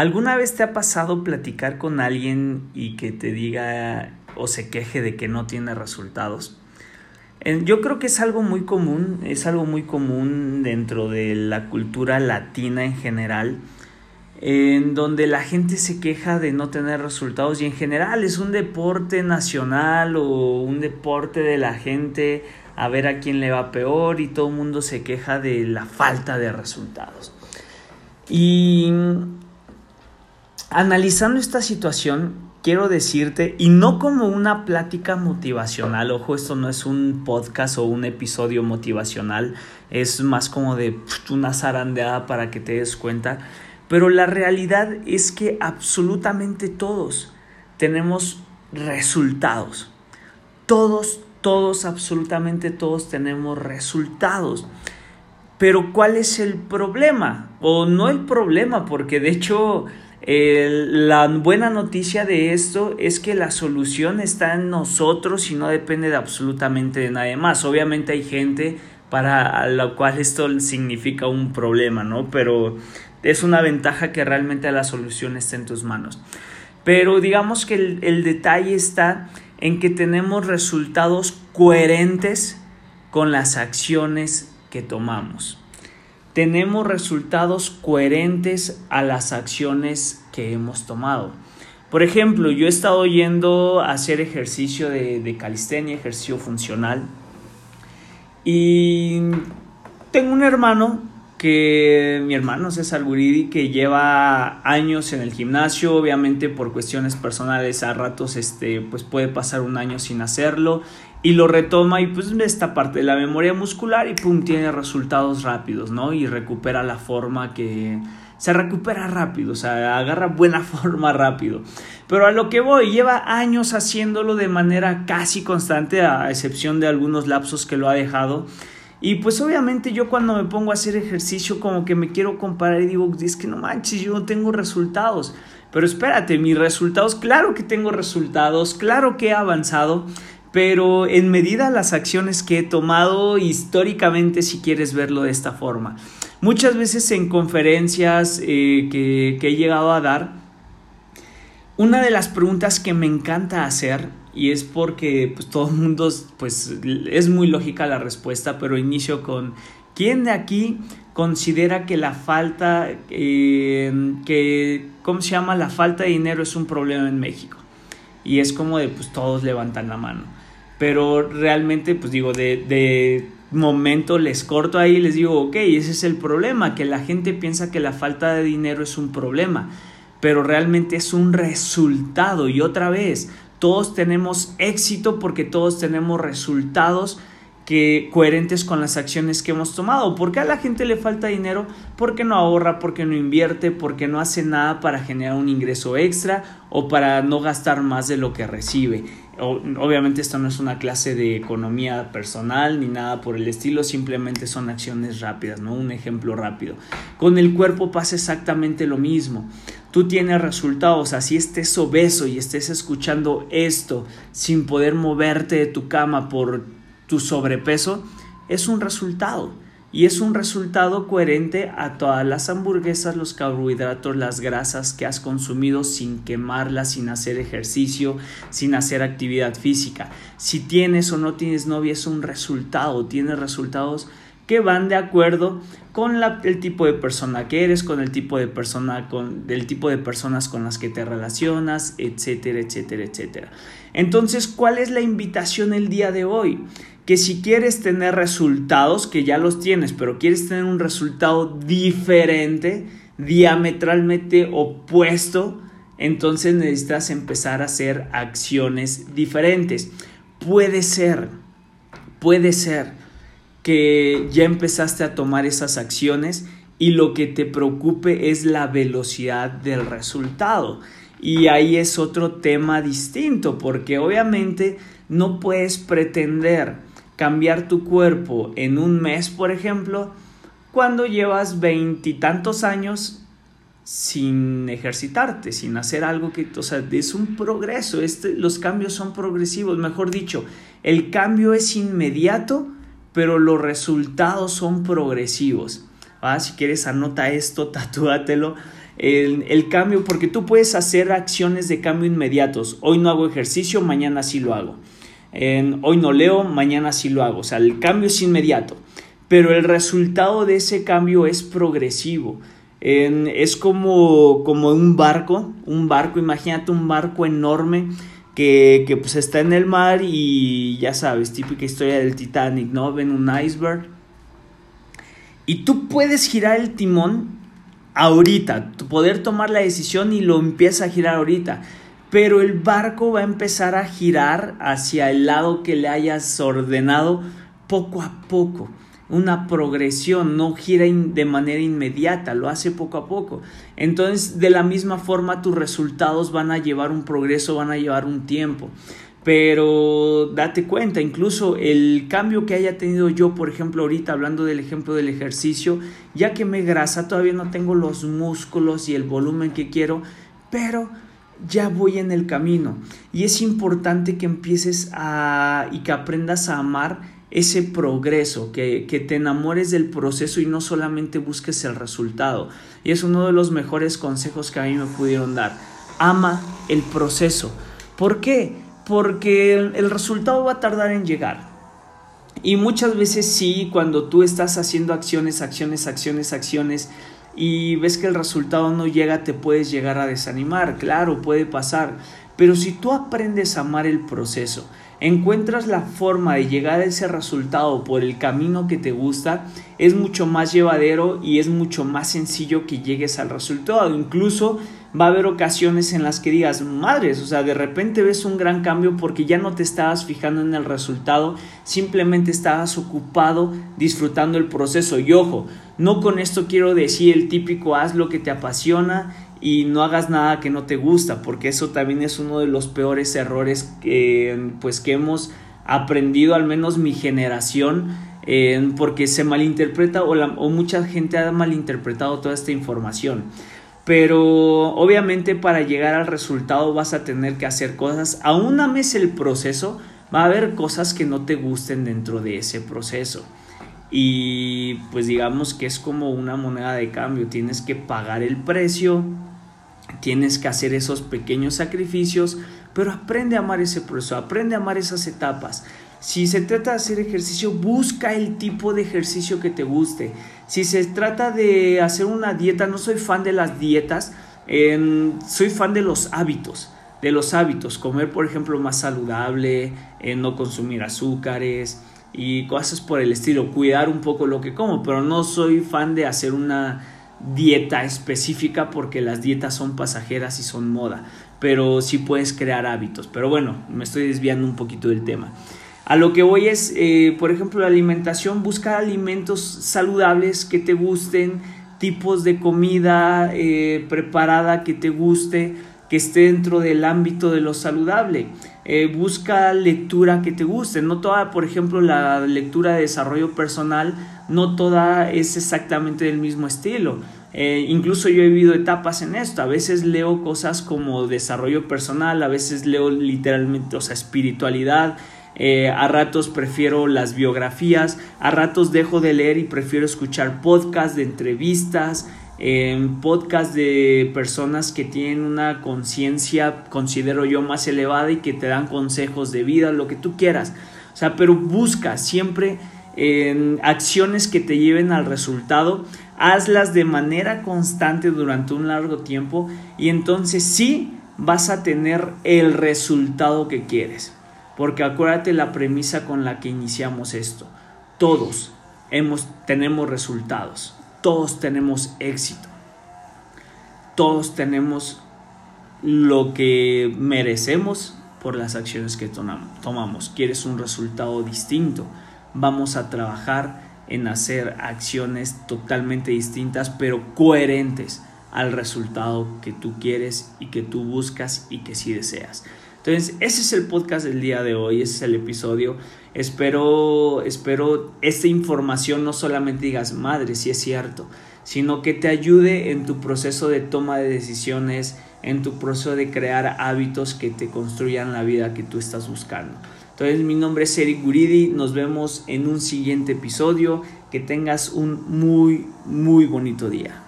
¿Alguna vez te ha pasado platicar con alguien y que te diga o se queje de que no tiene resultados? Yo creo que es algo muy común, es algo muy común dentro de la cultura latina en general, en donde la gente se queja de no tener resultados y en general es un deporte nacional o un deporte de la gente a ver a quién le va peor y todo el mundo se queja de la falta de resultados. Y analizando esta situación, quiero decirte, y no como una plática motivacional, ojo, esto no es un podcast o un episodio motivacional, es más como de una zarandeada para que te des cuenta, pero la realidad es que absolutamente todos tenemos resultados, todos, todos, absolutamente todos tenemos resultados. Pero ¿cuál es el problema? O no el problema, porque de hecho la buena noticia de esto es que la solución está en nosotros y no depende de absolutamente de nadie más. Obviamente hay gente para la cual esto significa un problema, ¿no? Pero es una ventaja que realmente la solución está en tus manos. Pero digamos que el, el detalle está en que tenemos resultados coherentes con las acciones que tomamos tenemos resultados coherentes a las acciones que hemos tomado. Por ejemplo, yo he estado yendo a hacer ejercicio de, calistenia, ejercicio funcional, y tengo un hermano que mi hermano César Guridi que lleva años en el gimnasio, obviamente por cuestiones personales a ratos este pues puede pasar un año sin hacerlo y lo retoma y pues esta parte de la memoria muscular y pum, tiene resultados rápidos, ¿no? Y recupera la forma que se recupera rápido, o sea, agarra buena forma rápido. Pero a lo que voy, lleva años haciéndolo de manera casi constante, a excepción de algunos lapsos que lo ha dejado. Y pues obviamente yo cuando me pongo a hacer ejercicio como que me quiero comparar y digo, es que no manches, yo no tengo resultados. Pero espérate, mis resultados, claro que tengo resultados, claro que he avanzado, pero en medida las acciones que he tomado históricamente si quieres verlo de esta forma. Muchas veces en conferencias eh, que, he llegado a dar, una de las preguntas que me encanta hacer, y es porque pues, todo el mundo, pues es muy lógica la respuesta, pero inicio con, ¿quién de aquí considera que la falta, eh, que, ¿cómo se llama? La falta de dinero es un problema en México. Y es como de, pues todos levantan la mano pero realmente, pues digo, de, de momento les corto ahí y les digo, ok, ese es el problema, que la gente piensa que la falta de dinero es un problema, pero realmente es un resultado. Y otra vez, todos tenemos éxito porque todos tenemos resultados que coherentes con las acciones que hemos tomado. ¿Por qué a la gente le falta dinero? Porque no ahorra, porque no invierte, porque no hace nada para generar un ingreso extra o para no gastar más de lo que recibe. Obviamente esto no es una clase de economía personal ni nada por el estilo, simplemente son acciones rápidas, ¿no? Un ejemplo rápido. Con el cuerpo pasa exactamente lo mismo. Tú tienes resultados, así estés obeso y estés escuchando esto sin poder moverte de tu cama por tu sobrepeso es un resultado. Y es un resultado coherente a todas las hamburguesas, los carbohidratos, las grasas que has consumido sin quemarlas, sin hacer ejercicio, sin hacer actividad física. Si tienes o no tienes novia es un resultado, tienes resultados que van de acuerdo con el tipo de persona que eres, con el tipo de persona, con el tipo de personas con las que te relacionas, etcétera, etcétera, etcétera. Entonces, ¿cuál es la invitación el día de hoy? Que si quieres tener resultados, que ya los tienes, pero quieres tener un resultado diferente, diametralmente opuesto, entonces necesitas empezar a hacer acciones diferentes. Puede ser, puede ser que ya empezaste a tomar esas acciones y lo que te preocupe es la velocidad del resultado. Y ahí es otro tema distinto, porque obviamente no puedes pretender cambiar tu cuerpo en un mes, por ejemplo, cuando llevas veintitantos años sin ejercitarte, sin hacer algo que, o sea, es un progreso, este, los cambios son progresivos, mejor dicho, el cambio es inmediato, pero los resultados son progresivos. Si quieres, anota esto, tatúatelo. el, cambio, porque tú puedes hacer acciones de cambio inmediatos. Hoy no hago ejercicio, mañana sí lo hago. Hoy no leo, mañana sí lo hago. O sea, el cambio es inmediato, pero el resultado de ese cambio es progresivo. es como, como un barco, un barco, imagínate un barco enorme que, que, pues está en el mar y ya sabes, típica historia del Titanic, ¿no? Ven un iceberg. Y tú puedes girar el timón ahorita, poder tomar la decisión y lo empieza a girar ahorita. Pero el barco va a empezar a girar hacia el lado que le hayas ordenado poco a poco. Una progresión, no gira de manera inmediata, lo hace poco a poco. Entonces, de la misma forma, tus resultados van a llevar un progreso, van a llevar un tiempo. Pero date cuenta, incluso el cambio que haya tenido yo, por ejemplo, ahorita hablando del ejemplo del ejercicio, ya que me grasa, todavía no tengo los músculos y el volumen que quiero, pero ya voy en el camino. Y es importante que empieces a y que aprendas a amar ese progreso, que, que te enamores del proceso y no solamente busques el resultado. Y es uno de los mejores consejos que a mí me pudieron dar. Ama el proceso. ¿Por qué? porque el, resultado va a tardar en llegar. Y muchas veces sí, cuando tú estás haciendo acciones, acciones, acciones, acciones, y ves que el resultado no llega, te puedes llegar a desanimar, claro, puede pasar. Pero si tú aprendes a amar el proceso, encuentras la forma de llegar a ese resultado por el camino que te gusta, es mucho más llevadero y es mucho más sencillo que llegues al resultado. Incluso va a haber ocasiones en las que digas, madres, o sea, de repente ves un gran cambio porque ya no te estabas fijando en el resultado, simplemente estabas ocupado disfrutando el proceso. Y ojo, no con esto quiero decir el típico haz lo que te apasiona y no hagas nada que no te gusta, porque eso también es uno de los peores errores que, pues, que hemos aprendido, al menos mi generación, porque se malinterpreta o, o mucha gente ha malinterpretado toda esta información. Pero obviamente para llegar al resultado vas a tener que hacer cosas. Aún ames el proceso, va a haber cosas que no te gusten dentro de ese proceso. Y pues digamos que es como una moneda de cambio. Tienes que pagar el precio, tienes que hacer esos pequeños sacrificios, pero aprende a amar ese proceso, aprende a amar esas etapas. Si se trata de hacer ejercicio, busca el tipo de ejercicio que te guste. Si se trata de hacer una dieta, no soy fan de las dietas, soy fan de los hábitos. De los hábitos, comer por ejemplo más saludable, no consumir azúcares y cosas por el estilo, cuidar un poco lo que como, pero no soy fan de hacer una dieta específica porque las dietas son pasajeras y son moda, pero sí puedes crear hábitos. Pero bueno, me estoy desviando un poquito del tema. A lo que voy es, eh, por ejemplo, la alimentación, buscar alimentos saludables que te gusten, tipos de comida eh, preparada que te guste, que esté dentro del ámbito de lo saludable. Eh, busca lectura que te guste. No toda, por ejemplo, la lectura de desarrollo personal, no toda es exactamente del mismo estilo. incluso yo he vivido etapas en esto. A veces leo cosas como desarrollo personal, a veces leo literalmente, o sea, espiritualidad, eh, a ratos prefiero las biografías, a ratos dejo de leer y prefiero escuchar podcasts de entrevistas, eh, podcasts de personas que tienen una conciencia, considero yo, más elevada y que te dan consejos de vida, lo que tú quieras. O sea, pero busca siempre acciones que te lleven al resultado, hazlas de manera constante durante un largo tiempo y entonces sí vas a tener el resultado que quieres. Porque acuérdate la premisa con la que iniciamos esto. Todos hemos, tenemos resultados. Todos tenemos éxito. Todos tenemos lo que merecemos por las acciones que tomamos. ¿Quieres un resultado distinto? Vamos a trabajar en hacer acciones totalmente distintas pero coherentes al resultado que tú quieres y que tú buscas y que sí deseas. Entonces, ese es el podcast del día de hoy, ese es el episodio. Espero, espero esta información no solamente digas, madre, si es cierto, sino que te ayude en tu proceso de toma de decisiones, en tu proceso de crear hábitos que te construyan la vida que tú estás buscando. Entonces, mi nombre es Eric Guridi, nos vemos en un siguiente episodio, que tengas un muy, muy bonito día.